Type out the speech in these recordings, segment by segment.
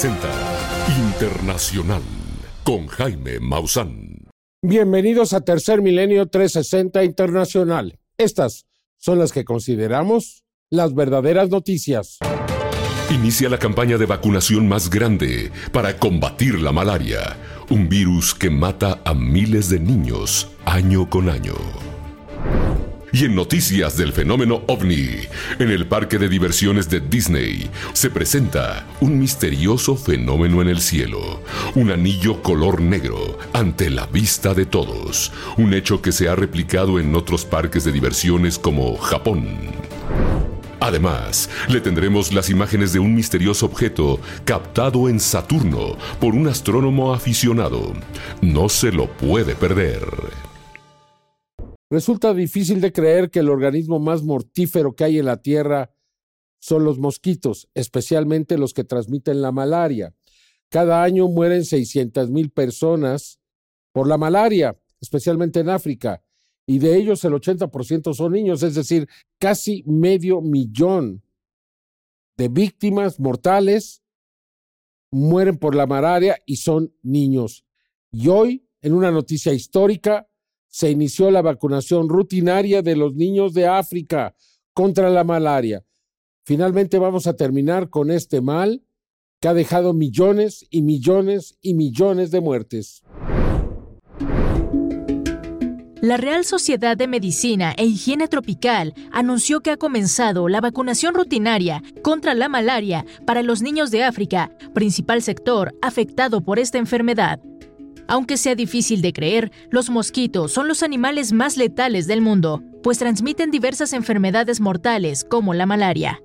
360 Internacional con Jaime Maussan. Bienvenidos a Tercer Milenio 360 Internacional. Estas son las que consideramos las verdaderas noticias. Inicia la campaña de vacunación más grande para combatir la malaria, un virus que mata a miles de niños año con año. Y en noticias del fenómeno ovni, en el parque de diversiones de Disney, se presenta un misterioso fenómeno en el cielo, un anillo color negro ante la vista de todos, un hecho que se ha replicado en otros parques de diversiones como Japón. Además, le tendremos las imágenes de un misterioso objeto captado en Saturno por un astrónomo aficionado. No se lo puede perder. Resulta difícil de creer que el organismo más mortífero que hay en la Tierra son los mosquitos, especialmente los que transmiten la malaria. Cada año mueren 600 mil personas por la malaria, especialmente en África, y de ellos el 80% son niños, es decir, casi medio millón de víctimas mortales mueren por la malaria y son niños. Y hoy, en una noticia histórica, se inició la vacunación rutinaria de los niños de África contra la malaria. Finalmente vamos a terminar con este mal que ha dejado millones y millones y millones de muertes. La Real Sociedad de Medicina e Higiene Tropical anunció que ha comenzado la vacunación rutinaria contra la malaria para los niños de África, principal sector afectado por esta enfermedad. Aunque sea difícil de creer, los mosquitos son los animales más letales del mundo, pues transmiten diversas enfermedades mortales como la malaria.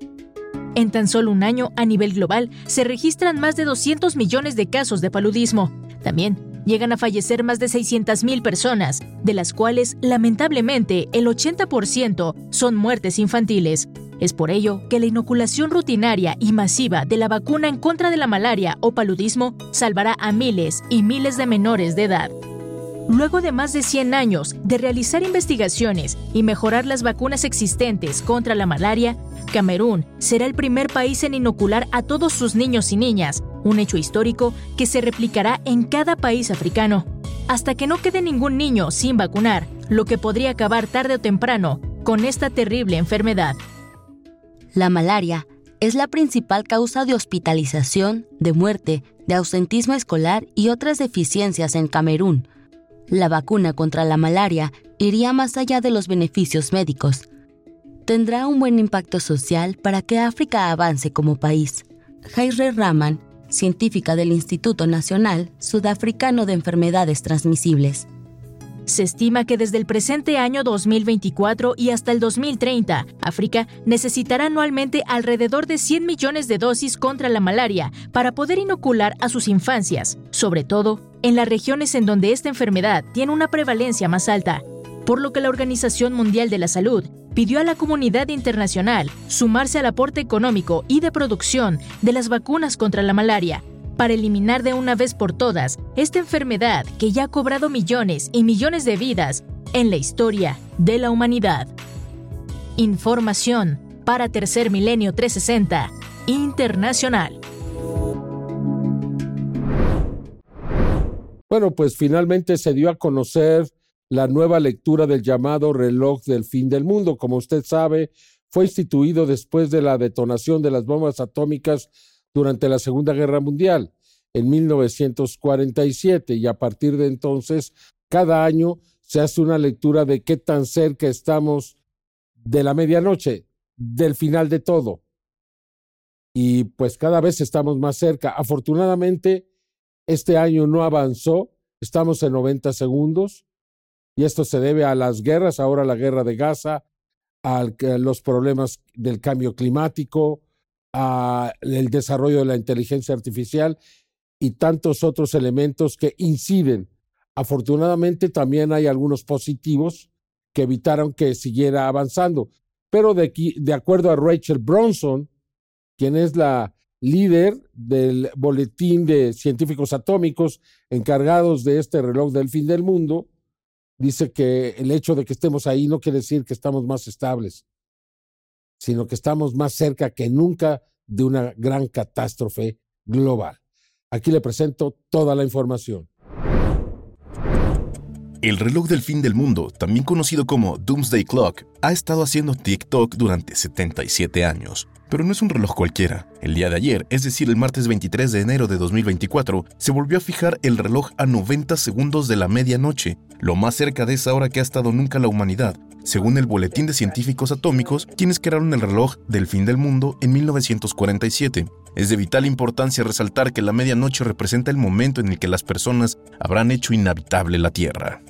En tan solo un año, a nivel global, se registran más de 200 millones de casos de paludismo. También llegan a fallecer más de 600.000 personas, de las cuales, lamentablemente, el 80% son muertes infantiles, es por ello que la inoculación rutinaria y masiva de la vacuna en contra de la malaria o paludismo salvará a miles y miles de menores de edad. Luego de más de 100 años de realizar investigaciones y mejorar las vacunas existentes contra la malaria, Camerún será el primer país en inocular a todos sus niños y niñas, un hecho histórico que se replicará en cada país africano, hasta que no quede ningún niño sin vacunar, lo que podría acabar tarde o temprano con esta terrible enfermedad. La malaria es la principal causa de hospitalización, de muerte, de ausentismo escolar y otras deficiencias en Camerún. La vacuna contra la malaria iría más allá de los beneficios médicos. Tendrá un buen impacto social para que África avance como país. Jaire Raman, científica del Instituto Nacional Sudafricano de Enfermedades Transmisibles. Se estima que desde el presente año 2024 y hasta el 2030, África necesitará anualmente alrededor de 100 millones de dosis contra la malaria para poder inocular a sus infancias, sobre todo en las regiones en donde esta enfermedad tiene una prevalencia más alta, por lo que la Organización Mundial de la Salud pidió a la comunidad internacional sumarse al aporte económico y de producción de las vacunas contra la malaria para eliminar de una vez por todas esta enfermedad que ya ha cobrado millones y millones de vidas en la historia de la humanidad. Información para Tercer Milenio 360 Internacional. Bueno, pues finalmente se dio a conocer la nueva lectura del llamado reloj del fin del mundo. Como usted sabe, fue instituido después de la detonación de las bombas atómicas durante la Segunda Guerra Mundial en 1947 y a partir de entonces cada año se hace una lectura de qué tan cerca estamos de la medianoche, del final de todo. Y pues cada vez estamos más cerca. Afortunadamente, este año no avanzó, estamos en 90 segundos y esto se debe a las guerras, ahora la guerra de Gaza, a los problemas del cambio climático, al desarrollo de la inteligencia artificial y tantos otros elementos que inciden. Afortunadamente también hay algunos positivos que evitaron que siguiera avanzando. Pero de, de acuerdo a Rachel Bronson, quien es la líder del boletín de científicos atómicos encargados de este reloj del fin del mundo, dice que el hecho de que estemos ahí no quiere decir que estamos más estables, sino que estamos más cerca que nunca de una gran catástrofe global. Aquí le presento toda la información. El reloj del fin del mundo, también conocido como Doomsday Clock, ha estado haciendo TikTok durante 77 años. Pero no es un reloj cualquiera. El día de ayer, es decir, el martes 23 de enero de 2024, se volvió a fijar el reloj a 90 segundos de la medianoche, lo más cerca de esa hora que ha estado nunca la humanidad, según el Boletín de Científicos Atómicos, quienes crearon el reloj del fin del mundo en 1947. Es de vital importancia resaltar que la medianoche representa el momento en el que las personas habrán hecho inhabitable la Tierra.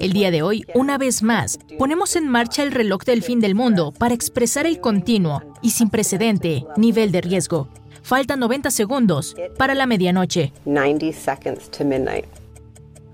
El día de hoy, una vez más, ponemos en marcha el reloj del fin del mundo para expresar el continuo y sin precedente nivel de riesgo. Faltan 90 segundos para la medianoche.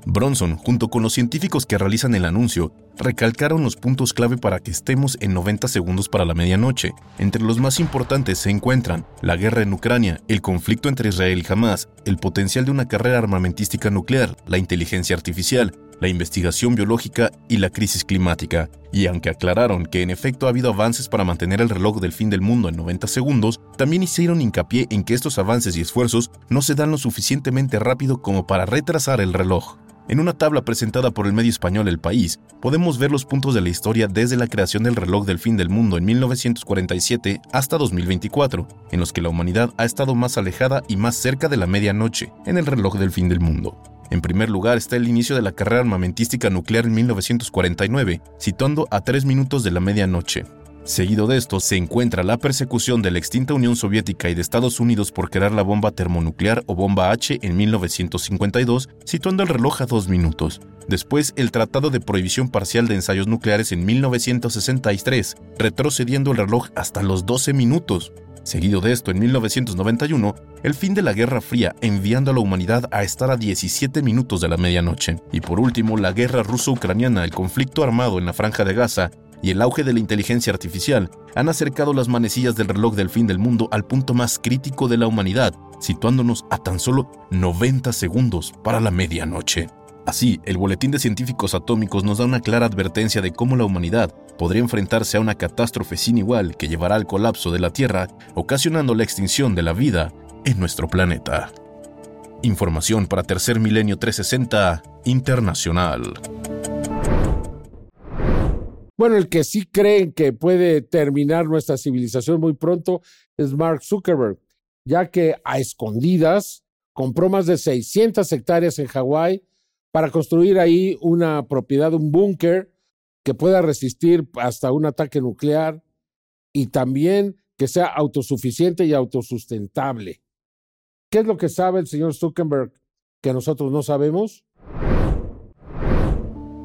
Bronson, junto con los científicos que realizan el anuncio, recalcaron los puntos clave para que estemos en 90 segundos para la medianoche. Entre los más importantes se encuentran la guerra en Ucrania, el conflicto entre Israel y Hamas, el potencial de una carrera armamentística nuclear, la inteligencia artificial, la investigación biológica y la crisis climática. Y aunque aclararon que en efecto ha habido avances para mantener el reloj del fin del mundo en 90 segundos, también hicieron hincapié en que estos avances y esfuerzos no se dan lo suficientemente rápido como para retrasar el reloj. En una tabla presentada por el medio español El País, podemos ver los puntos de la historia desde la creación del reloj del fin del mundo en 1947 hasta 2024, en los que la humanidad ha estado más alejada y más cerca de la medianoche en el reloj del fin del mundo. En primer lugar está el inicio de la carrera armamentística nuclear en 1949, situando a tres minutos de la medianoche. Seguido de esto se encuentra la persecución de la extinta Unión Soviética y de Estados Unidos por crear la bomba termonuclear o bomba H en 1952, situando el reloj a dos minutos. Después, el Tratado de Prohibición Parcial de Ensayos Nucleares en 1963, retrocediendo el reloj hasta los 12 minutos. Seguido de esto, en 1991, el fin de la Guerra Fría, enviando a la humanidad a estar a 17 minutos de la medianoche. Y por último, la guerra ruso-ucraniana, el conflicto armado en la Franja de Gaza y el auge de la inteligencia artificial han acercado las manecillas del reloj del fin del mundo al punto más crítico de la humanidad, situándonos a tan solo 90 segundos para la medianoche. Así, el Boletín de Científicos Atómicos nos da una clara advertencia de cómo la humanidad podría enfrentarse a una catástrofe sin igual que llevará al colapso de la Tierra, ocasionando la extinción de la vida en nuestro planeta. Información para Tercer Milenio 360 Internacional. Bueno, el que sí creen que puede terminar nuestra civilización muy pronto es Mark Zuckerberg, ya que a escondidas compró más de 600 hectáreas en Hawái para construir ahí una propiedad, un búnker que pueda resistir hasta un ataque nuclear y también que sea autosuficiente y autosustentable. ¿Qué es lo que sabe el señor Zuckerberg que nosotros no sabemos?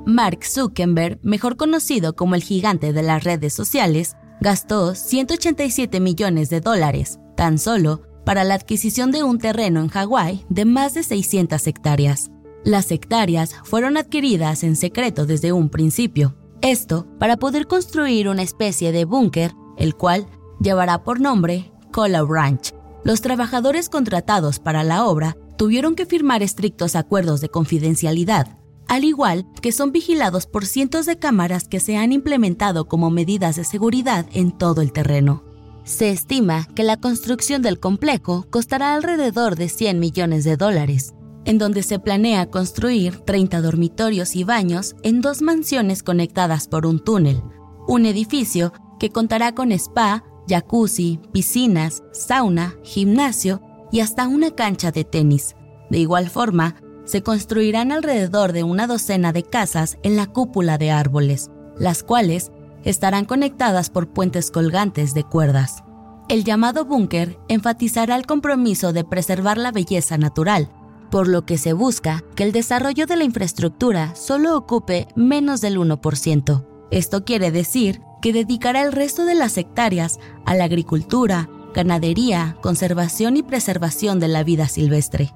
Mark Zuckerberg, mejor conocido como el gigante de las redes sociales, gastó 187 millones de dólares, tan solo, para la adquisición de un terreno en Hawái de más de 600 hectáreas. Las hectáreas fueron adquiridas en secreto desde un principio. Esto para poder construir una especie de búnker, el cual llevará por nombre Cola Ranch. Los trabajadores contratados para la obra tuvieron que firmar estrictos acuerdos de confidencialidad al igual que son vigilados por cientos de cámaras que se han implementado como medidas de seguridad en todo el terreno. Se estima que la construcción del complejo costará alrededor de 100 millones de dólares, en donde se planea construir 30 dormitorios y baños en dos mansiones conectadas por un túnel, un edificio que contará con spa, jacuzzi, piscinas, sauna, gimnasio y hasta una cancha de tenis. De igual forma, se construirán alrededor de una docena de casas en la cúpula de árboles, las cuales estarán conectadas por puentes colgantes de cuerdas. El llamado búnker enfatizará el compromiso de preservar la belleza natural, por lo que se busca que el desarrollo de la infraestructura solo ocupe menos del 1%. Esto quiere decir que dedicará el resto de las hectáreas a la agricultura, ganadería, conservación y preservación de la vida silvestre.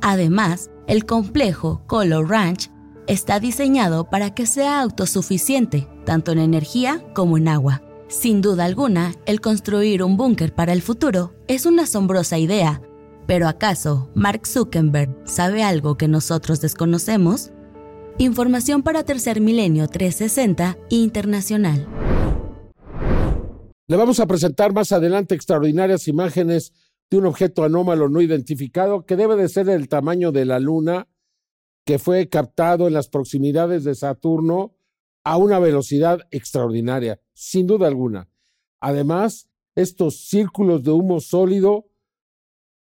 Además, el complejo Color Ranch está diseñado para que sea autosuficiente, tanto en energía como en agua. Sin duda alguna, el construir un búnker para el futuro es una asombrosa idea, pero ¿acaso Mark Zuckerberg sabe algo que nosotros desconocemos? Información para Tercer Milenio 360 Internacional. Le vamos a presentar más adelante extraordinarias imágenes de un objeto anómalo no identificado que debe de ser del tamaño de la Luna, que fue captado en las proximidades de Saturno a una velocidad extraordinaria, sin duda alguna. Además, estos círculos de humo sólido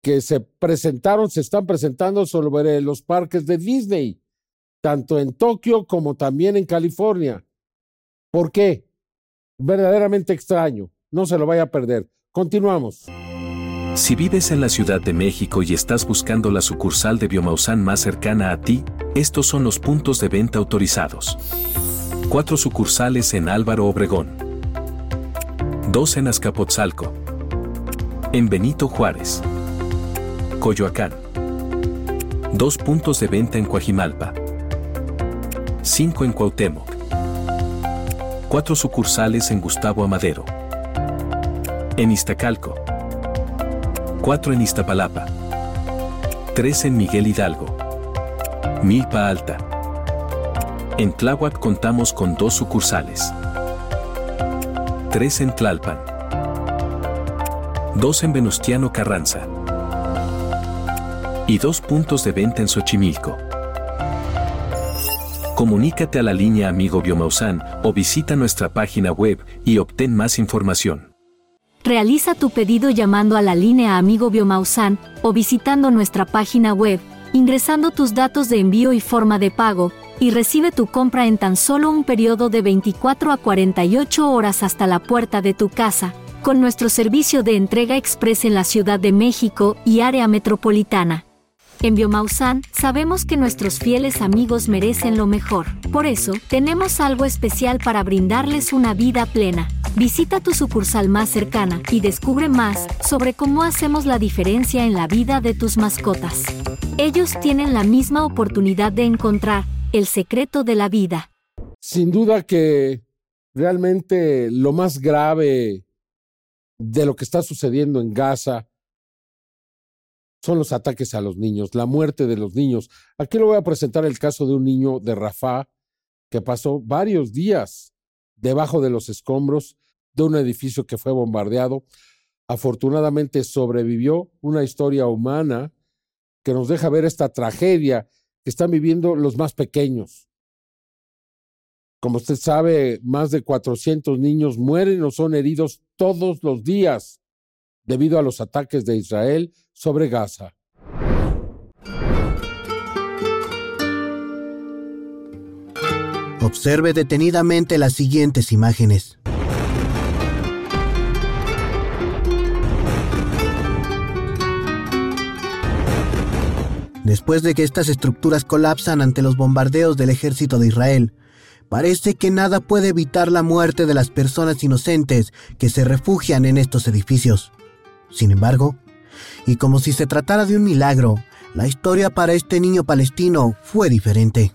que se presentaron, se están presentando sobre los parques de Disney, tanto en Tokio como también en California. ¿Por qué? Verdaderamente extraño. No se lo vaya a perder. Continuamos. Si vives en la Ciudad de México y estás buscando la sucursal de Biomausan más cercana a ti, estos son los puntos de venta autorizados. Cuatro sucursales en Álvaro Obregón. Dos en Azcapotzalco. En Benito Juárez. Coyoacán. Dos puntos de venta en Coajimalpa. Cinco en Cuauhtémoc. Cuatro sucursales en Gustavo Amadero. En Iztacalco. Cuatro en Iztapalapa. Tres en Miguel Hidalgo. Milpa Alta. En Tláhuac contamos con dos sucursales. Tres en Tlalpan. Dos en Venustiano Carranza y dos puntos de venta en Xochimilco. Comunícate a la línea Amigo Biomausan o visita nuestra página web y obtén más información. Realiza tu pedido llamando a la línea Amigo Biomausan o visitando nuestra página web, ingresando tus datos de envío y forma de pago, y recibe tu compra en tan solo un periodo de 24 a 48 horas hasta la puerta de tu casa, con nuestro servicio de entrega express en la Ciudad de México y área metropolitana. En Biomausan sabemos que nuestros fieles amigos merecen lo mejor. Por eso, tenemos algo especial para brindarles una vida plena. Visita tu sucursal más cercana y descubre más sobre cómo hacemos la diferencia en la vida de tus mascotas. Ellos tienen la misma oportunidad de encontrar el secreto de la vida. Sin duda que realmente lo más grave de lo que está sucediendo en Gaza son los ataques a los niños, la muerte de los niños. Aquí le voy a presentar el caso de un niño de Rafah que pasó varios días debajo de los escombros de un edificio que fue bombardeado. Afortunadamente sobrevivió una historia humana que nos deja ver esta tragedia que están viviendo los más pequeños. Como usted sabe, más de 400 niños mueren o son heridos todos los días debido a los ataques de Israel sobre Gaza. Observe detenidamente las siguientes imágenes. Después de que estas estructuras colapsan ante los bombardeos del ejército de Israel, parece que nada puede evitar la muerte de las personas inocentes que se refugian en estos edificios. Sin embargo, y como si se tratara de un milagro, la historia para este niño palestino fue diferente.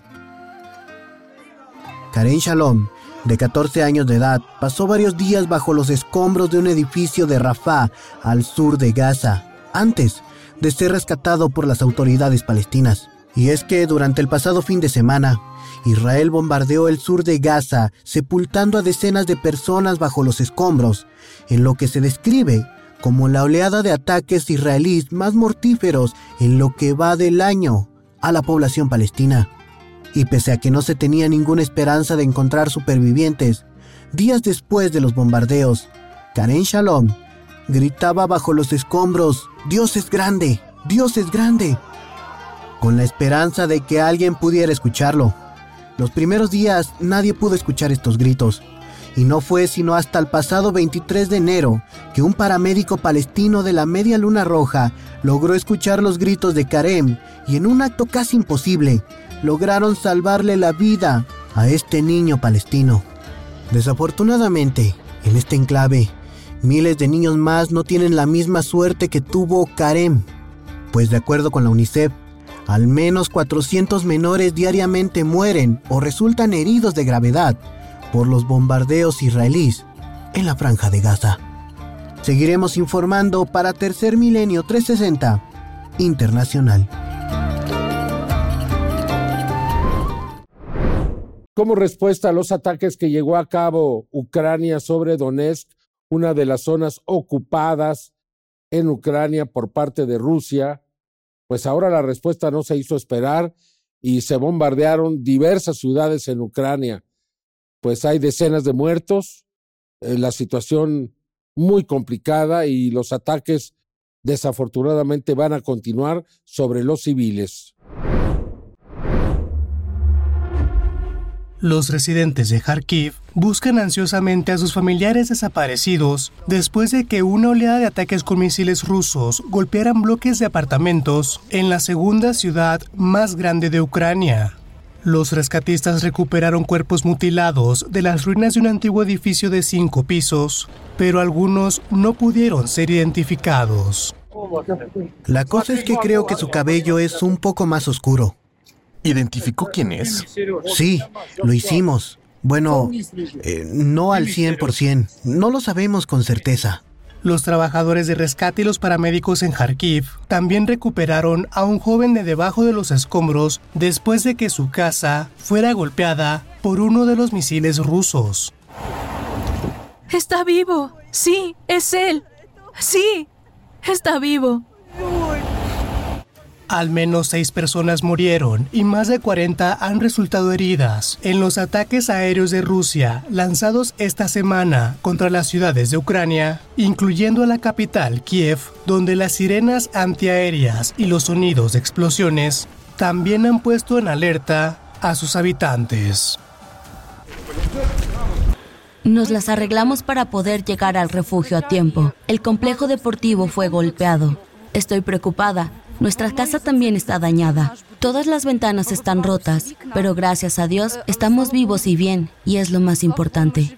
Karen Shalom, de 14 años de edad, pasó varios días bajo los escombros de un edificio de Rafah, al sur de Gaza, antes de ser rescatado por las autoridades palestinas. Y es que durante el pasado fin de semana, Israel bombardeó el sur de Gaza, sepultando a decenas de personas bajo los escombros, en lo que se describe como la oleada de ataques israelíes más mortíferos en lo que va del año a la población palestina. Y pese a que no se tenía ninguna esperanza de encontrar supervivientes, días después de los bombardeos, Karen Shalom gritaba bajo los escombros, Dios es grande, Dios es grande, con la esperanza de que alguien pudiera escucharlo. Los primeros días nadie pudo escuchar estos gritos, y no fue sino hasta el pasado 23 de enero que un paramédico palestino de la Media Luna Roja logró escuchar los gritos de Karem y en un acto casi imposible lograron salvarle la vida a este niño palestino. Desafortunadamente, en este enclave, miles de niños más no tienen la misma suerte que tuvo Karem, pues de acuerdo con la UNICEF, al menos 400 menores diariamente mueren o resultan heridos de gravedad por los bombardeos israelíes en la franja de Gaza. Seguiremos informando para Tercer Milenio 360 Internacional. Como respuesta a los ataques que llevó a cabo Ucrania sobre Donetsk, una de las zonas ocupadas en Ucrania por parte de Rusia, pues ahora la respuesta no se hizo esperar y se bombardearon diversas ciudades en Ucrania. Pues hay decenas de muertos, eh, la situación muy complicada y los ataques desafortunadamente van a continuar sobre los civiles. Los residentes de Kharkiv buscan ansiosamente a sus familiares desaparecidos después de que una oleada de ataques con misiles rusos golpearan bloques de apartamentos en la segunda ciudad más grande de Ucrania. Los rescatistas recuperaron cuerpos mutilados de las ruinas de un antiguo edificio de cinco pisos, pero algunos no pudieron ser identificados. La cosa es que creo que su cabello es un poco más oscuro. ¿Identificó quién es? Sí, lo hicimos. Bueno, eh, no al 100%. No lo sabemos con certeza. Los trabajadores de rescate y los paramédicos en Kharkiv también recuperaron a un joven de debajo de los escombros después de que su casa fuera golpeada por uno de los misiles rusos. Está vivo. Sí, es él. Sí, está vivo. Al menos seis personas murieron y más de 40 han resultado heridas en los ataques aéreos de Rusia lanzados esta semana contra las ciudades de Ucrania, incluyendo a la capital Kiev, donde las sirenas antiaéreas y los sonidos de explosiones también han puesto en alerta a sus habitantes. Nos las arreglamos para poder llegar al refugio a tiempo. El complejo deportivo fue golpeado. Estoy preocupada nuestra casa también está dañada. Todas las ventanas están rotas, pero gracias a Dios estamos vivos y bien, y es lo más importante.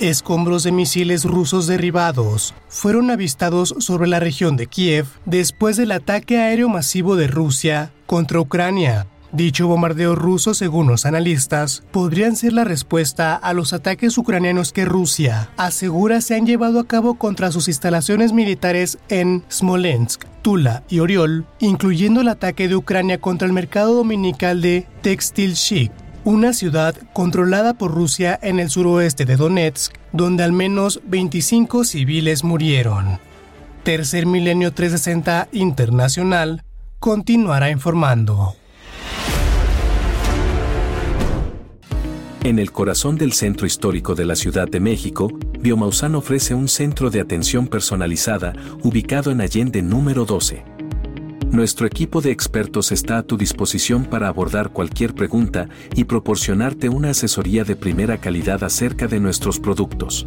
Escombros de misiles rusos derribados fueron avistados sobre la región de Kiev después del ataque aéreo masivo de Rusia contra Ucrania. Dicho bombardeo ruso, según los analistas, podrían ser la respuesta a los ataques ucranianos que Rusia asegura se han llevado a cabo contra sus instalaciones militares en Smolensk, Tula y Oriol, incluyendo el ataque de Ucrania contra el mercado dominical de Textilshik, una ciudad controlada por Rusia en el suroeste de Donetsk, donde al menos 25 civiles murieron. Tercer Milenio 360 Internacional continuará informando. En el corazón del centro histórico de la Ciudad de México, Biomausán ofrece un centro de atención personalizada ubicado en Allende número 12. Nuestro equipo de expertos está a tu disposición para abordar cualquier pregunta y proporcionarte una asesoría de primera calidad acerca de nuestros productos.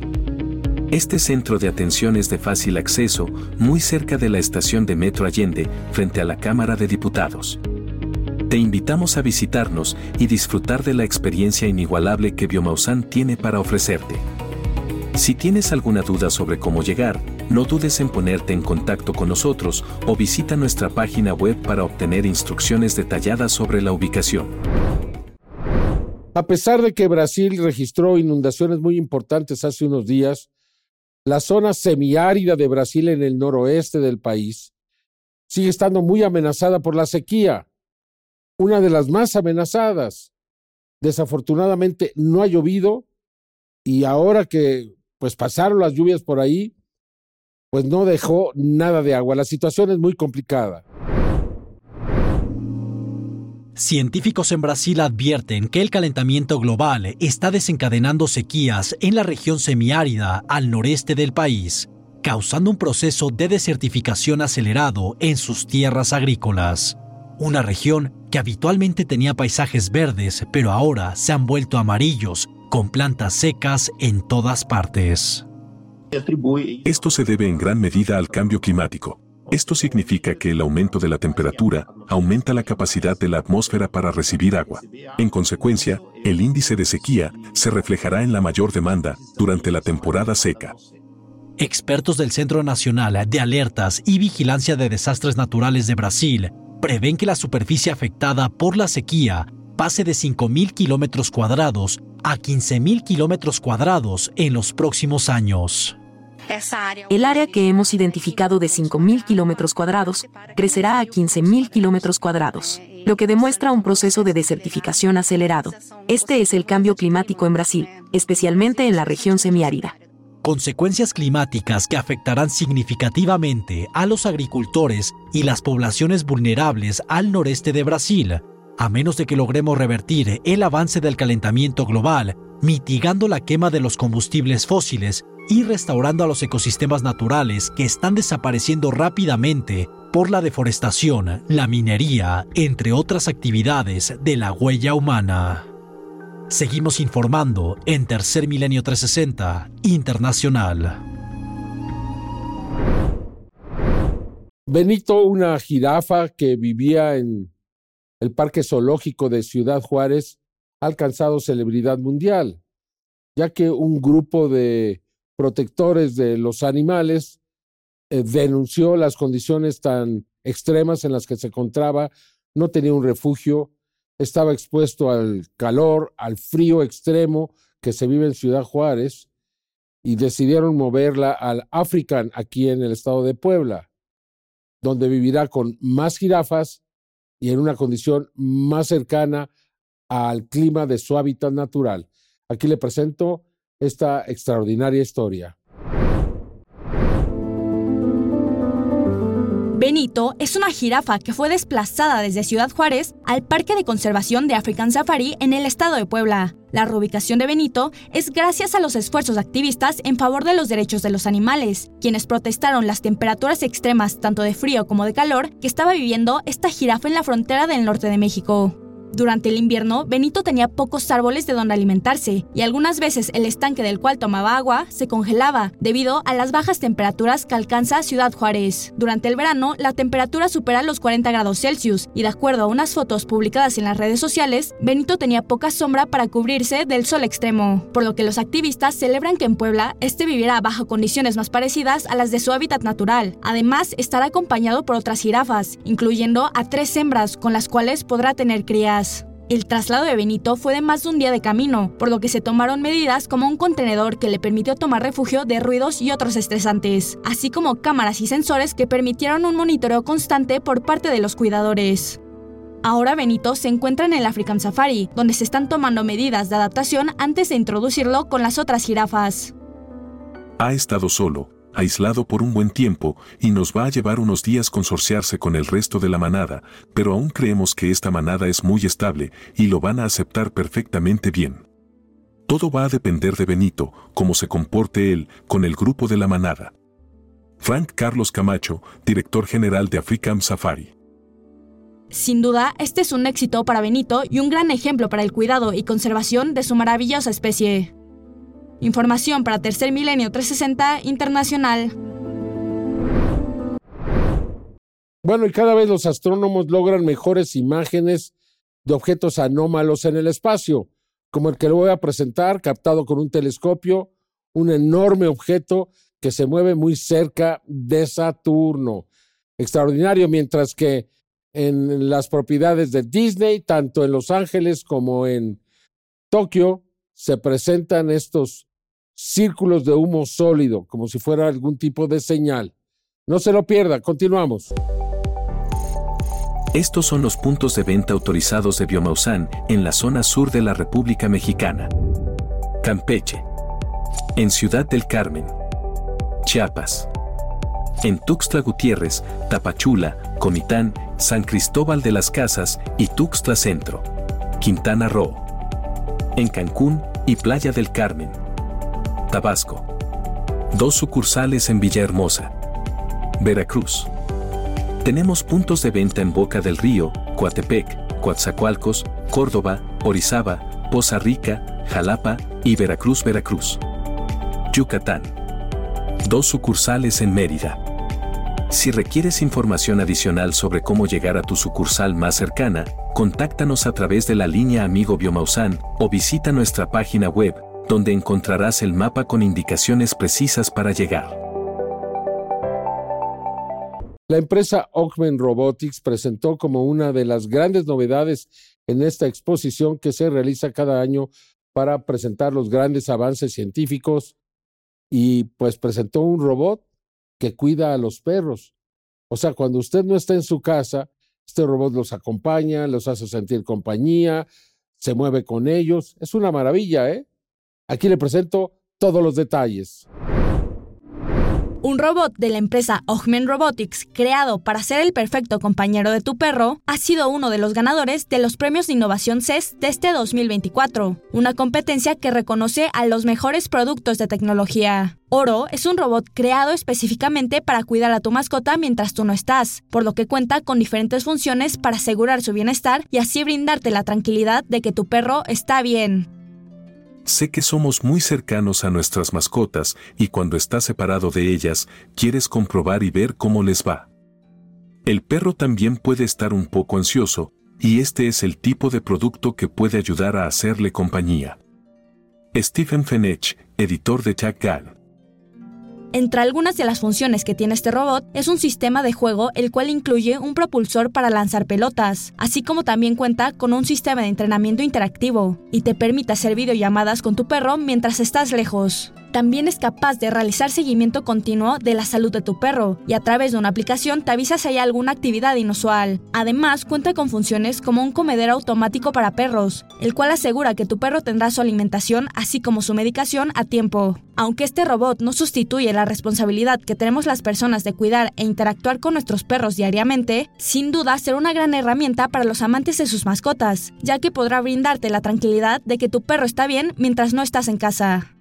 Este centro de atención es de fácil acceso, muy cerca de la estación de Metro Allende, frente a la Cámara de Diputados. Te invitamos a visitarnos y disfrutar de la experiencia inigualable que Biomausan tiene para ofrecerte. Si tienes alguna duda sobre cómo llegar, no dudes en ponerte en contacto con nosotros o visita nuestra página web para obtener instrucciones detalladas sobre la ubicación. A pesar de que Brasil registró inundaciones muy importantes hace unos días, la zona semiárida de Brasil en el noroeste del país sigue estando muy amenazada por la sequía una de las más amenazadas. Desafortunadamente no ha llovido y ahora que pues pasaron las lluvias por ahí, pues no dejó nada de agua. La situación es muy complicada. Científicos en Brasil advierten que el calentamiento global está desencadenando sequías en la región semiárida al noreste del país, causando un proceso de desertificación acelerado en sus tierras agrícolas. Una región que habitualmente tenía paisajes verdes, pero ahora se han vuelto amarillos, con plantas secas en todas partes. Esto se debe en gran medida al cambio climático. Esto significa que el aumento de la temperatura aumenta la capacidad de la atmósfera para recibir agua. En consecuencia, el índice de sequía se reflejará en la mayor demanda durante la temporada seca. Expertos del Centro Nacional de Alertas y Vigilancia de Desastres Naturales de Brasil prevén que la superficie afectada por la sequía pase de 5.000 kilómetros cuadrados a 15.000 kilómetros cuadrados en los próximos años. El área que hemos identificado de 5.000 kilómetros cuadrados crecerá a 15.000 kilómetros cuadrados, lo que demuestra un proceso de desertificación acelerado. Este es el cambio climático en Brasil, especialmente en la región semiárida consecuencias climáticas que afectarán significativamente a los agricultores y las poblaciones vulnerables al noreste de Brasil, a menos de que logremos revertir el avance del calentamiento global, mitigando la quema de los combustibles fósiles y restaurando a los ecosistemas naturales que están desapareciendo rápidamente por la deforestación, la minería, entre otras actividades de la huella humana. Seguimos informando en Tercer Milenio 360 Internacional. Benito, una jirafa que vivía en el Parque Zoológico de Ciudad Juárez, ha alcanzado celebridad mundial, ya que un grupo de protectores de los animales eh, denunció las condiciones tan extremas en las que se encontraba, no tenía un refugio, estaba expuesto al calor, al frío extremo que se vive en Ciudad Juárez y decidieron moverla al African aquí en el estado de Puebla, donde vivirá con más jirafas y en una condición más cercana al clima de su hábitat natural. Aquí le presento esta extraordinaria historia. Benito es una jirafa que fue desplazada desde Ciudad Juárez al Parque de Conservación de African Safari en el estado de Puebla. La reubicación de Benito es gracias a los esfuerzos activistas en favor de los derechos de los animales, quienes protestaron las temperaturas extremas tanto de frío como de calor que estaba viviendo esta jirafa en la frontera del norte de México. Durante el invierno, Benito tenía pocos árboles de donde alimentarse y algunas veces el estanque del cual tomaba agua se congelaba debido a las bajas temperaturas que alcanza Ciudad Juárez. Durante el verano, la temperatura supera los 40 grados Celsius y de acuerdo a unas fotos publicadas en las redes sociales, Benito tenía poca sombra para cubrirse del sol extremo, por lo que los activistas celebran que en Puebla este vivirá bajo condiciones más parecidas a las de su hábitat natural. Además, estará acompañado por otras jirafas, incluyendo a tres hembras con las cuales podrá tener crías. El traslado de Benito fue de más de un día de camino, por lo que se tomaron medidas como un contenedor que le permitió tomar refugio de ruidos y otros estresantes, así como cámaras y sensores que permitieron un monitoreo constante por parte de los cuidadores. Ahora Benito se encuentra en el African Safari, donde se están tomando medidas de adaptación antes de introducirlo con las otras jirafas. Ha estado solo, aislado por un buen tiempo, y nos va a llevar unos días consorciarse con el resto de la manada, pero aún creemos que esta manada es muy estable y lo van a aceptar perfectamente bien. Todo va a depender de Benito, cómo se comporte él con el grupo de la manada. Frank Carlos Camacho, director general de African Safari. Sin duda, este es un éxito para Benito y un gran ejemplo para el cuidado y conservación de su maravillosa especie. Información para Tercer Milenio 360 Internacional. Bueno, y cada vez los astrónomos logran mejores imágenes de objetos anómalos en el espacio, como el que le voy a presentar, captado con un telescopio, un enorme objeto que se mueve muy cerca de Saturno. Extraordinario, mientras que en las propiedades de Disney, tanto en Los Ángeles como en Tokio, se presentan estos círculos de humo sólido, como si fuera algún tipo de señal. No se lo pierda, continuamos. Estos son los puntos de venta autorizados de Biomausan en la zona sur de la República Mexicana. Campeche. En Ciudad del Carmen. Chiapas. En Tuxtla Gutiérrez, Tapachula, Comitán, San Cristóbal de las Casas y Tuxtla Centro. Quintana Roo. En Cancún y Playa del Carmen. Tabasco. Dos sucursales en Villahermosa. Veracruz. Tenemos puntos de venta en Boca del Río, Coatepec, Coatzacoalcos, Córdoba, Orizaba, Poza Rica, Jalapa y Veracruz, Veracruz. Yucatán. Dos sucursales en Mérida. Si requieres información adicional sobre cómo llegar a tu sucursal más cercana, contáctanos a través de la línea Amigo Biomausan o visita nuestra página web donde encontrarás el mapa con indicaciones precisas para llegar. La empresa Augment Robotics presentó como una de las grandes novedades en esta exposición que se realiza cada año para presentar los grandes avances científicos y pues presentó un robot que cuida a los perros. O sea, cuando usted no está en su casa, este robot los acompaña, los hace sentir compañía, se mueve con ellos. Es una maravilla, ¿eh? Aquí le presento todos los detalles. Un robot de la empresa Augment Robotics, creado para ser el perfecto compañero de tu perro, ha sido uno de los ganadores de los premios de innovación CES de este 2024, una competencia que reconoce a los mejores productos de tecnología. Oro es un robot creado específicamente para cuidar a tu mascota mientras tú no estás, por lo que cuenta con diferentes funciones para asegurar su bienestar y así brindarte la tranquilidad de que tu perro está bien. Sé que somos muy cercanos a nuestras mascotas y cuando estás separado de ellas, quieres comprobar y ver cómo les va. El perro también puede estar un poco ansioso, y este es el tipo de producto que puede ayudar a hacerle compañía. Stephen Fenech, editor de Jack Gall. Entre algunas de las funciones que tiene este robot es un sistema de juego el cual incluye un propulsor para lanzar pelotas, así como también cuenta con un sistema de entrenamiento interactivo y te permite hacer videollamadas con tu perro mientras estás lejos. También es capaz de realizar seguimiento continuo de la salud de tu perro y a través de una aplicación te avisa si hay alguna actividad inusual. Además, cuenta con funciones como un comedero automático para perros, el cual asegura que tu perro tendrá su alimentación así como su medicación a tiempo. Aunque este robot no sustituye la responsabilidad que tenemos las personas de cuidar e interactuar con nuestros perros diariamente, sin duda será una gran herramienta para los amantes de sus mascotas, ya que podrá brindarte la tranquilidad de que tu perro está bien mientras no estás en casa.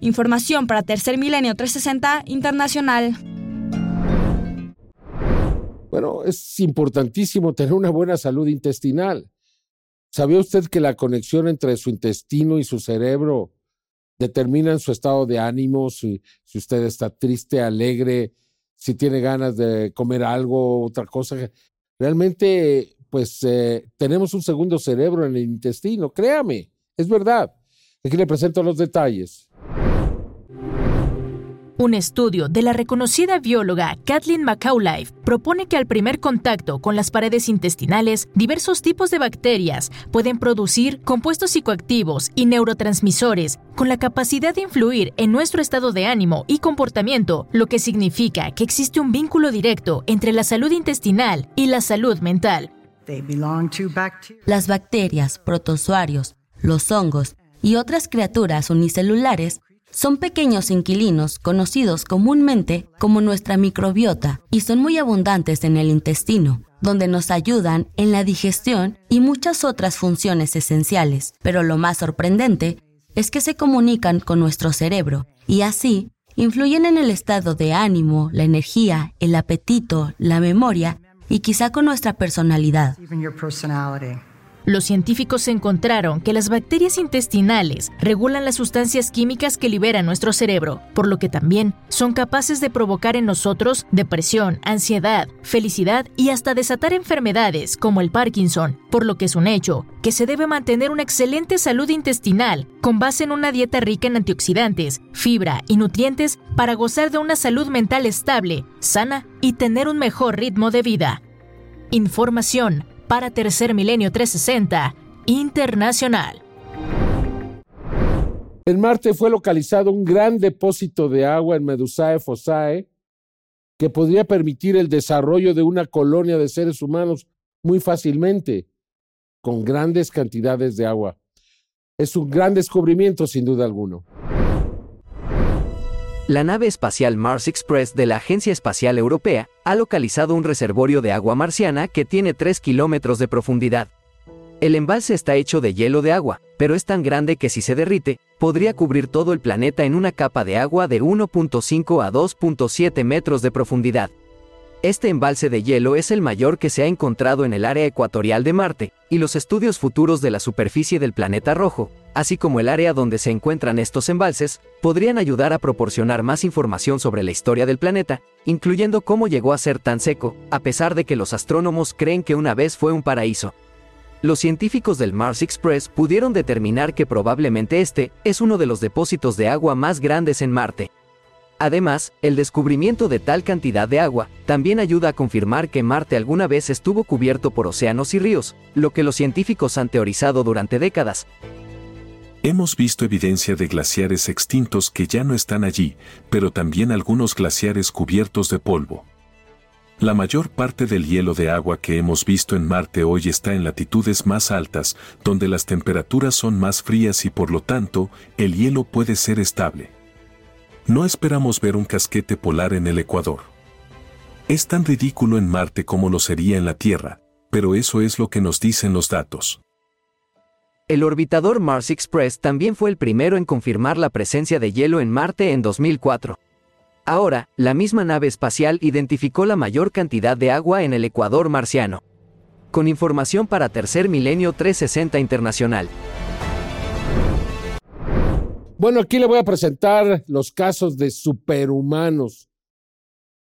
Información para Tercer Milenio 360 Internacional. Bueno, es importantísimo tener una buena salud intestinal. ¿Sabía usted que la conexión entre su intestino y su cerebro determina su estado de ánimo, si, si usted está triste, alegre, si tiene ganas de comer algo, otra cosa? Realmente, pues eh, tenemos un segundo cerebro en el intestino, créame, es verdad. Aquí le presento los detalles. Un estudio de la reconocida bióloga Kathleen McAuliffe propone que al primer contacto con las paredes intestinales, diversos tipos de bacterias pueden producir compuestos psicoactivos y neurotransmisores con la capacidad de influir en nuestro estado de ánimo y comportamiento, lo que significa que existe un vínculo directo entre la salud intestinal y la salud mental. Las bacterias, protozoarios, los hongos y otras criaturas unicelulares son pequeños inquilinos conocidos comúnmente como nuestra microbiota y son muy abundantes en el intestino, donde nos ayudan en la digestión y muchas otras funciones esenciales. Pero lo más sorprendente es que se comunican con nuestro cerebro y así influyen en el estado de ánimo, la energía, el apetito, la memoria y quizá con nuestra personalidad. Los científicos encontraron que las bacterias intestinales regulan las sustancias químicas que libera nuestro cerebro, por lo que también son capaces de provocar en nosotros depresión, ansiedad, felicidad y hasta desatar enfermedades como el Parkinson, por lo que es un hecho que se debe mantener una excelente salud intestinal con base en una dieta rica en antioxidantes, fibra y nutrientes para gozar de una salud mental estable, sana y tener un mejor ritmo de vida. Información para Tercer Milenio 360 Internacional. En Marte fue localizado un gran depósito de agua en Medusae Fossae que podría permitir el desarrollo de una colonia de seres humanos muy fácilmente, con grandes cantidades de agua. Es un gran descubrimiento, sin duda alguno. La nave espacial Mars Express de la Agencia Espacial Europea ha localizado un reservorio de agua marciana que tiene 3 kilómetros de profundidad. El embalse está hecho de hielo de agua, pero es tan grande que si se derrite, podría cubrir todo el planeta en una capa de agua de 1.5 a 2.7 metros de profundidad. Este embalse de hielo es el mayor que se ha encontrado en el área ecuatorial de Marte, y los estudios futuros de la superficie del planeta rojo, así como el área donde se encuentran estos embalses, podrían ayudar a proporcionar más información sobre la historia del planeta, incluyendo cómo llegó a ser tan seco, a pesar de que los astrónomos creen que una vez fue un paraíso. Los científicos del Mars Express pudieron determinar que probablemente este es uno de los depósitos de agua más grandes en Marte, Además, el descubrimiento de tal cantidad de agua también ayuda a confirmar que Marte alguna vez estuvo cubierto por océanos y ríos, lo que los científicos han teorizado durante décadas. Hemos visto evidencia de glaciares extintos que ya no están allí, pero también algunos glaciares cubiertos de polvo. La mayor parte del hielo de agua que hemos visto en Marte hoy está en latitudes más altas, donde las temperaturas son más frías y por lo tanto, el hielo puede ser estable. No esperamos ver un casquete polar en el Ecuador. Es tan ridículo en Marte como lo sería en la Tierra, pero eso es lo que nos dicen los datos. El orbitador Mars Express también fue el primero en confirmar la presencia de hielo en Marte en 2004. Ahora, la misma nave espacial identificó la mayor cantidad de agua en el ecuador marciano. Con información para Tercer Milenio 360 Internacional. Bueno, aquí le voy a presentar los casos de superhumanos.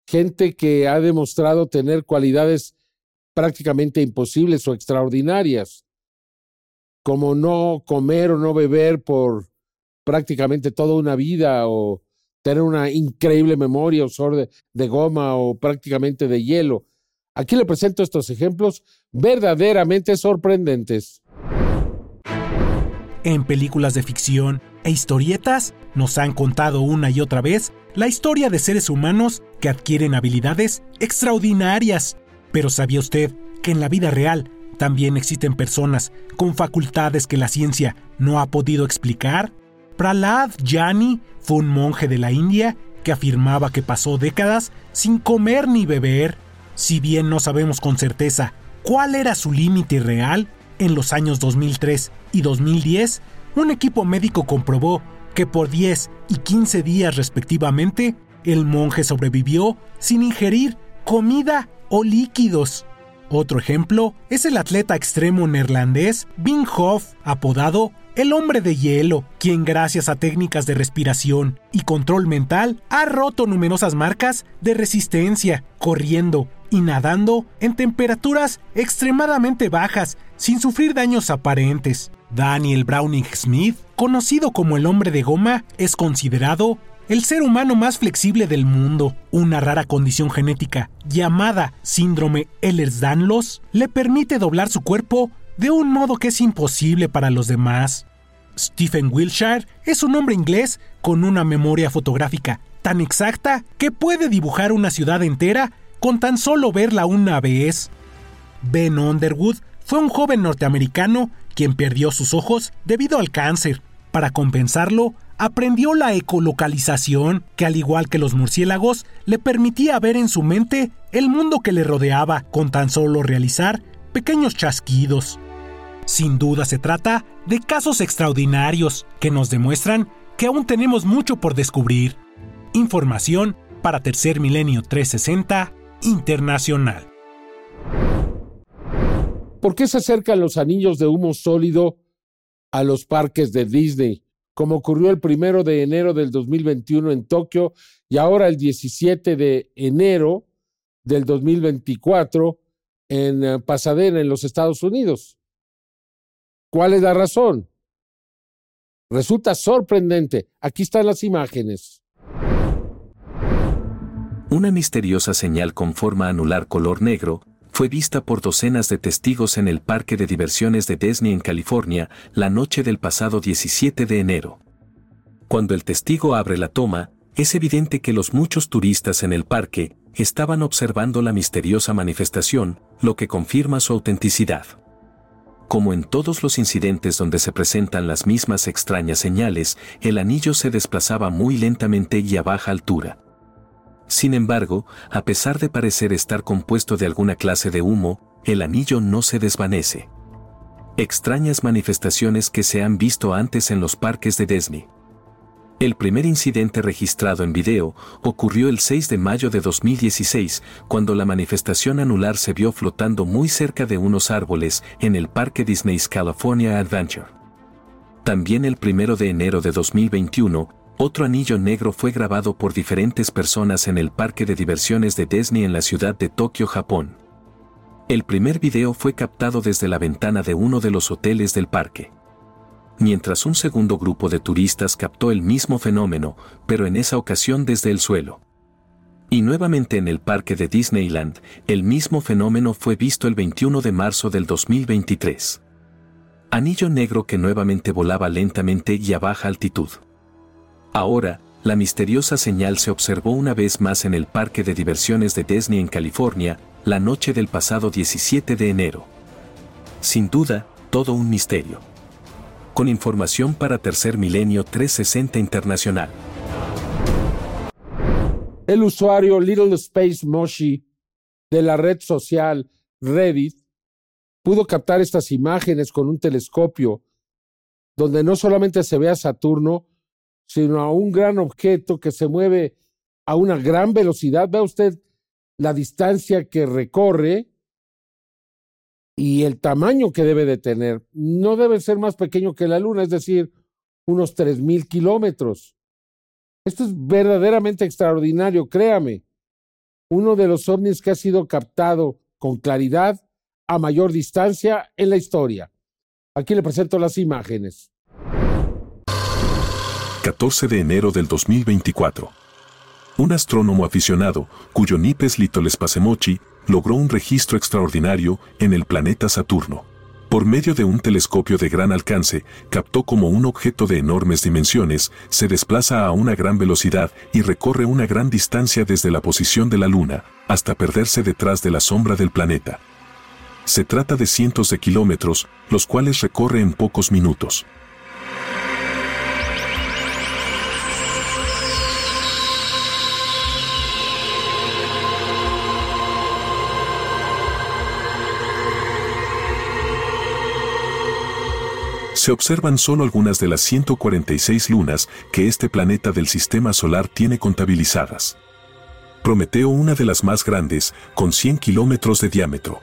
Gente que ha demostrado tener cualidades prácticamente imposibles o extraordinarias como no comer o no beber por prácticamente toda una vida o tener una increíble memoria o de, de goma o prácticamente de hielo. Aquí le presento estos ejemplos verdaderamente sorprendentes. En películas de ficción e historietas nos han contado una y otra vez la historia de seres humanos que adquieren habilidades extraordinarias. Pero ¿sabía usted que en la vida real también existen personas con facultades que la ciencia no ha podido explicar. Prahlad Jani fue un monje de la India que afirmaba que pasó décadas sin comer ni beber. Si bien no sabemos con certeza cuál era su límite real, en los años 2003 y 2010, un equipo médico comprobó que por 10 y 15 días respectivamente, el monje sobrevivió sin ingerir comida o líquidos. Otro ejemplo es el atleta extremo neerlandés Bing Hoff, apodado el hombre de hielo, quien gracias a técnicas de respiración y control mental ha roto numerosas marcas de resistencia, corriendo y nadando en temperaturas extremadamente bajas sin sufrir daños aparentes. Daniel Browning Smith, conocido como el hombre de goma, es considerado el ser humano más flexible del mundo, una rara condición genética llamada síndrome Ehlers-Danlos, le permite doblar su cuerpo de un modo que es imposible para los demás. Stephen Wilshire es un hombre inglés con una memoria fotográfica tan exacta que puede dibujar una ciudad entera con tan solo verla una vez. Ben Underwood fue un joven norteamericano quien perdió sus ojos debido al cáncer. Para compensarlo, aprendió la ecolocalización, que al igual que los murciélagos, le permitía ver en su mente el mundo que le rodeaba con tan solo realizar pequeños chasquidos. Sin duda se trata de casos extraordinarios que nos demuestran que aún tenemos mucho por descubrir. Información para Tercer Milenio 360 Internacional. ¿Por qué se acercan los anillos de humo sólido a los parques de Disney? Como ocurrió el primero de enero del 2021 en Tokio y ahora el 17 de enero del 2024 en eh, Pasadena, en los Estados Unidos. ¿Cuál es la razón? Resulta sorprendente. Aquí están las imágenes. Una misteriosa señal con forma anular color negro fue vista por docenas de testigos en el parque de diversiones de Disney en California la noche del pasado 17 de enero. Cuando el testigo abre la toma, es evidente que los muchos turistas en el parque estaban observando la misteriosa manifestación, lo que confirma su autenticidad. Como en todos los incidentes donde se presentan las mismas extrañas señales, el anillo se desplazaba muy lentamente y a baja altura. Sin embargo, a pesar de parecer estar compuesto de alguna clase de humo, el anillo no se desvanece. Extrañas manifestaciones que se han visto antes en los parques de Disney. El primer incidente registrado en video ocurrió el 6 de mayo de 2016, cuando la manifestación anular se vio flotando muy cerca de unos árboles en el Parque Disney's California Adventure. También el 1 de enero de 2021, otro anillo negro fue grabado por diferentes personas en el parque de diversiones de Disney en la ciudad de Tokio, Japón. El primer video fue captado desde la ventana de uno de los hoteles del parque. Mientras un segundo grupo de turistas captó el mismo fenómeno, pero en esa ocasión desde el suelo. Y nuevamente en el parque de Disneyland, el mismo fenómeno fue visto el 21 de marzo del 2023. Anillo negro que nuevamente volaba lentamente y a baja altitud. Ahora, la misteriosa señal se observó una vez más en el parque de diversiones de Disney en California, la noche del pasado 17 de enero. Sin duda, todo un misterio. Con información para Tercer Milenio 360 Internacional. El usuario Little Space Moshi de la red social Reddit pudo captar estas imágenes con un telescopio donde no solamente se ve a Saturno, sino a un gran objeto que se mueve a una gran velocidad. Vea usted la distancia que recorre y el tamaño que debe de tener. No debe ser más pequeño que la Luna, es decir, unos tres mil kilómetros. Esto es verdaderamente extraordinario, créame. Uno de los ovnis que ha sido captado con claridad a mayor distancia en la historia. Aquí le presento las imágenes. 14 de enero del 2024. Un astrónomo aficionado, cuyo NIP es Litolespasemochi, logró un registro extraordinario en el planeta Saturno. Por medio de un telescopio de gran alcance, captó como un objeto de enormes dimensiones se desplaza a una gran velocidad y recorre una gran distancia desde la posición de la Luna hasta perderse detrás de la sombra del planeta. Se trata de cientos de kilómetros, los cuales recorre en pocos minutos. Se observan solo algunas de las 146 lunas que este planeta del sistema solar tiene contabilizadas. Prometeo una de las más grandes, con 100 kilómetros de diámetro.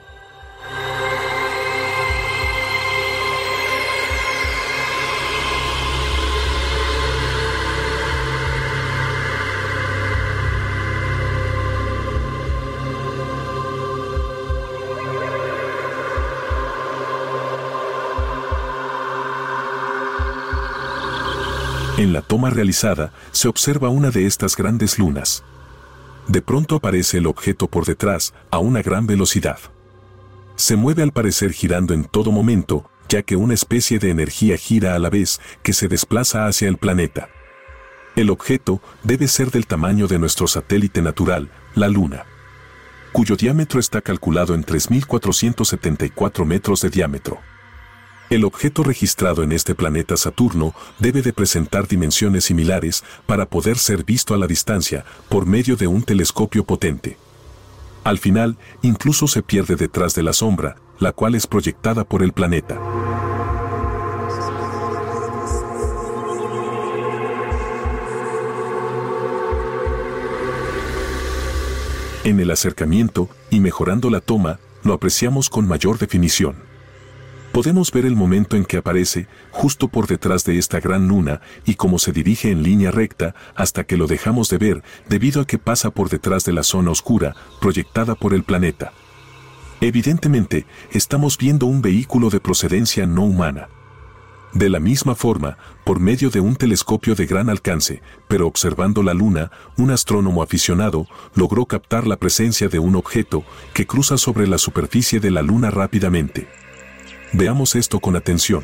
En la toma realizada, se observa una de estas grandes lunas. De pronto aparece el objeto por detrás, a una gran velocidad. Se mueve al parecer girando en todo momento, ya que una especie de energía gira a la vez que se desplaza hacia el planeta. El objeto debe ser del tamaño de nuestro satélite natural, la Luna, cuyo diámetro está calculado en 3.474 metros de diámetro. El objeto registrado en este planeta Saturno debe de presentar dimensiones similares para poder ser visto a la distancia por medio de un telescopio potente. Al final, incluso se pierde detrás de la sombra, la cual es proyectada por el planeta. En el acercamiento, y mejorando la toma, lo apreciamos con mayor definición podemos ver el momento en que aparece justo por detrás de esta gran luna y cómo se dirige en línea recta hasta que lo dejamos de ver debido a que pasa por detrás de la zona oscura proyectada por el planeta. Evidentemente, estamos viendo un vehículo de procedencia no humana. De la misma forma, por medio de un telescopio de gran alcance, pero observando la Luna, un astrónomo aficionado logró captar la presencia de un objeto que cruza sobre la superficie de la Luna rápidamente. Veamos esto con atención.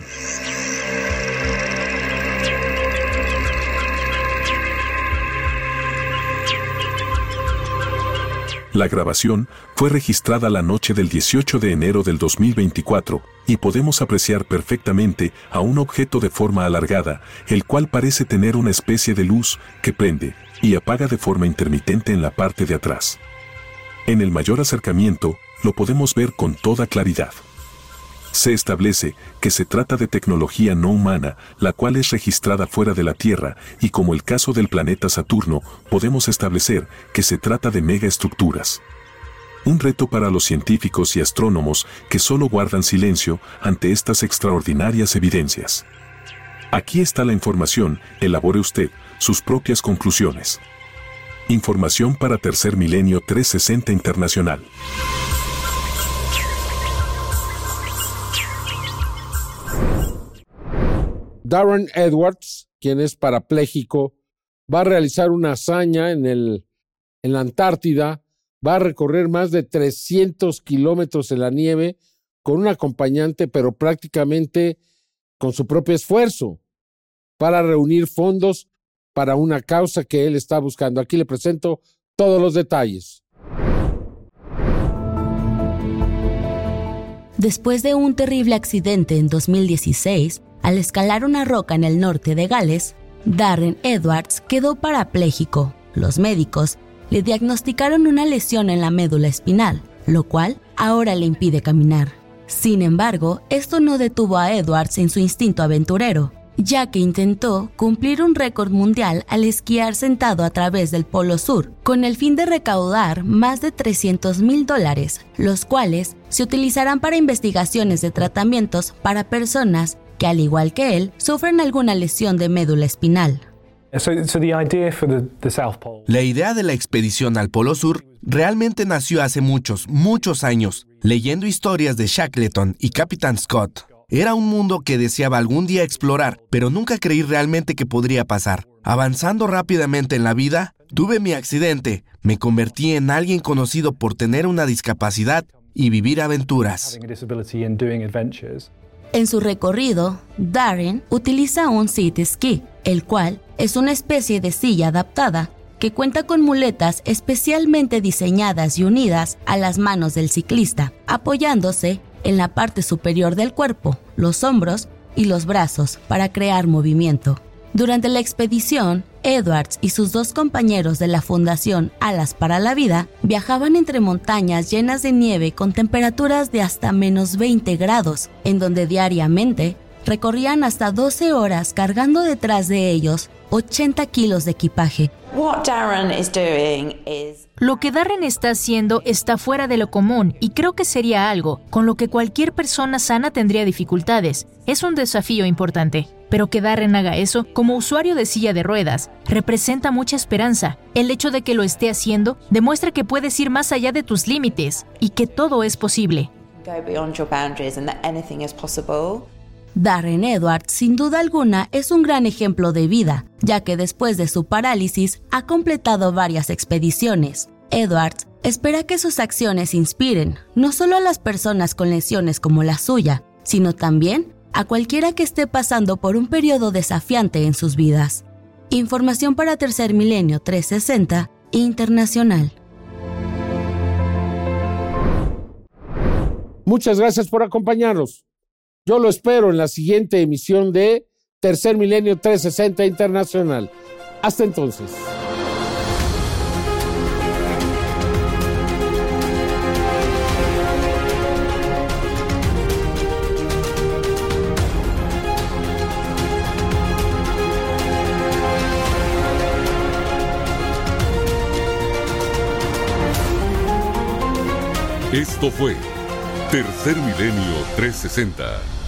La grabación fue registrada la noche del 18 de enero del 2024 y podemos apreciar perfectamente a un objeto de forma alargada, el cual parece tener una especie de luz que prende y apaga de forma intermitente en la parte de atrás. En el mayor acercamiento, lo podemos ver con toda claridad se establece que se trata de tecnología no humana, la cual es registrada fuera de la Tierra, y como el caso del planeta Saturno, podemos establecer que se trata de megaestructuras. Un reto para los científicos y astrónomos que solo guardan silencio ante estas extraordinarias evidencias. Aquí está la información, elabore usted sus propias conclusiones. Información para Tercer Milenio 360 Internacional. Darren Edwards, quien es parapléjico, va a realizar una hazaña en, el, en la Antártida, va a recorrer más de 300 kilómetros en la nieve con un acompañante, pero prácticamente con su propio esfuerzo para reunir fondos para una causa que él está buscando. Aquí le presento todos los detalles. Después de un terrible accidente en 2016, al escalar una roca en el norte de Gales, Darren Edwards quedó parapléjico. Los médicos le diagnosticaron una lesión en la médula espinal, lo cual ahora le impide caminar. Sin embargo, esto no detuvo a Edwards en su instinto aventurero ya que intentó cumplir un récord mundial al esquiar sentado a través del Polo Sur, con el fin de recaudar más de 300 mil dólares, los cuales se utilizarán para investigaciones de tratamientos para personas que, al igual que él, sufren alguna lesión de médula espinal. La idea de la expedición al Polo Sur realmente nació hace muchos, muchos años, leyendo historias de Shackleton y Capitán Scott. Era un mundo que deseaba algún día explorar, pero nunca creí realmente que podría pasar. Avanzando rápidamente en la vida, tuve mi accidente, me convertí en alguien conocido por tener una discapacidad y vivir aventuras. En su recorrido, Darren utiliza un seat ski, el cual es una especie de silla adaptada que cuenta con muletas especialmente diseñadas y unidas a las manos del ciclista, apoyándose en la parte superior del cuerpo, los hombros y los brazos para crear movimiento. Durante la expedición, Edwards y sus dos compañeros de la Fundación Alas para la Vida viajaban entre montañas llenas de nieve con temperaturas de hasta menos 20 grados, en donde diariamente recorrían hasta 12 horas cargando detrás de ellos 80 kilos de equipaje. Lo que Darren está haciendo está fuera de lo común y creo que sería algo con lo que cualquier persona sana tendría dificultades. Es un desafío importante. Pero que Darren haga eso, como usuario de silla de ruedas, representa mucha esperanza. El hecho de que lo esté haciendo demuestra que puedes ir más allá de tus límites y que todo es posible. Darren Edwards, sin duda alguna, es un gran ejemplo de vida, ya que después de su parálisis ha completado varias expediciones. Edwards espera que sus acciones inspiren no solo a las personas con lesiones como la suya, sino también a cualquiera que esté pasando por un periodo desafiante en sus vidas. Información para Tercer Milenio 360 Internacional. Muchas gracias por acompañarnos. Yo lo espero en la siguiente emisión de Tercer Milenio 360 Internacional. Hasta entonces. Esto fue Tercer Milenio 360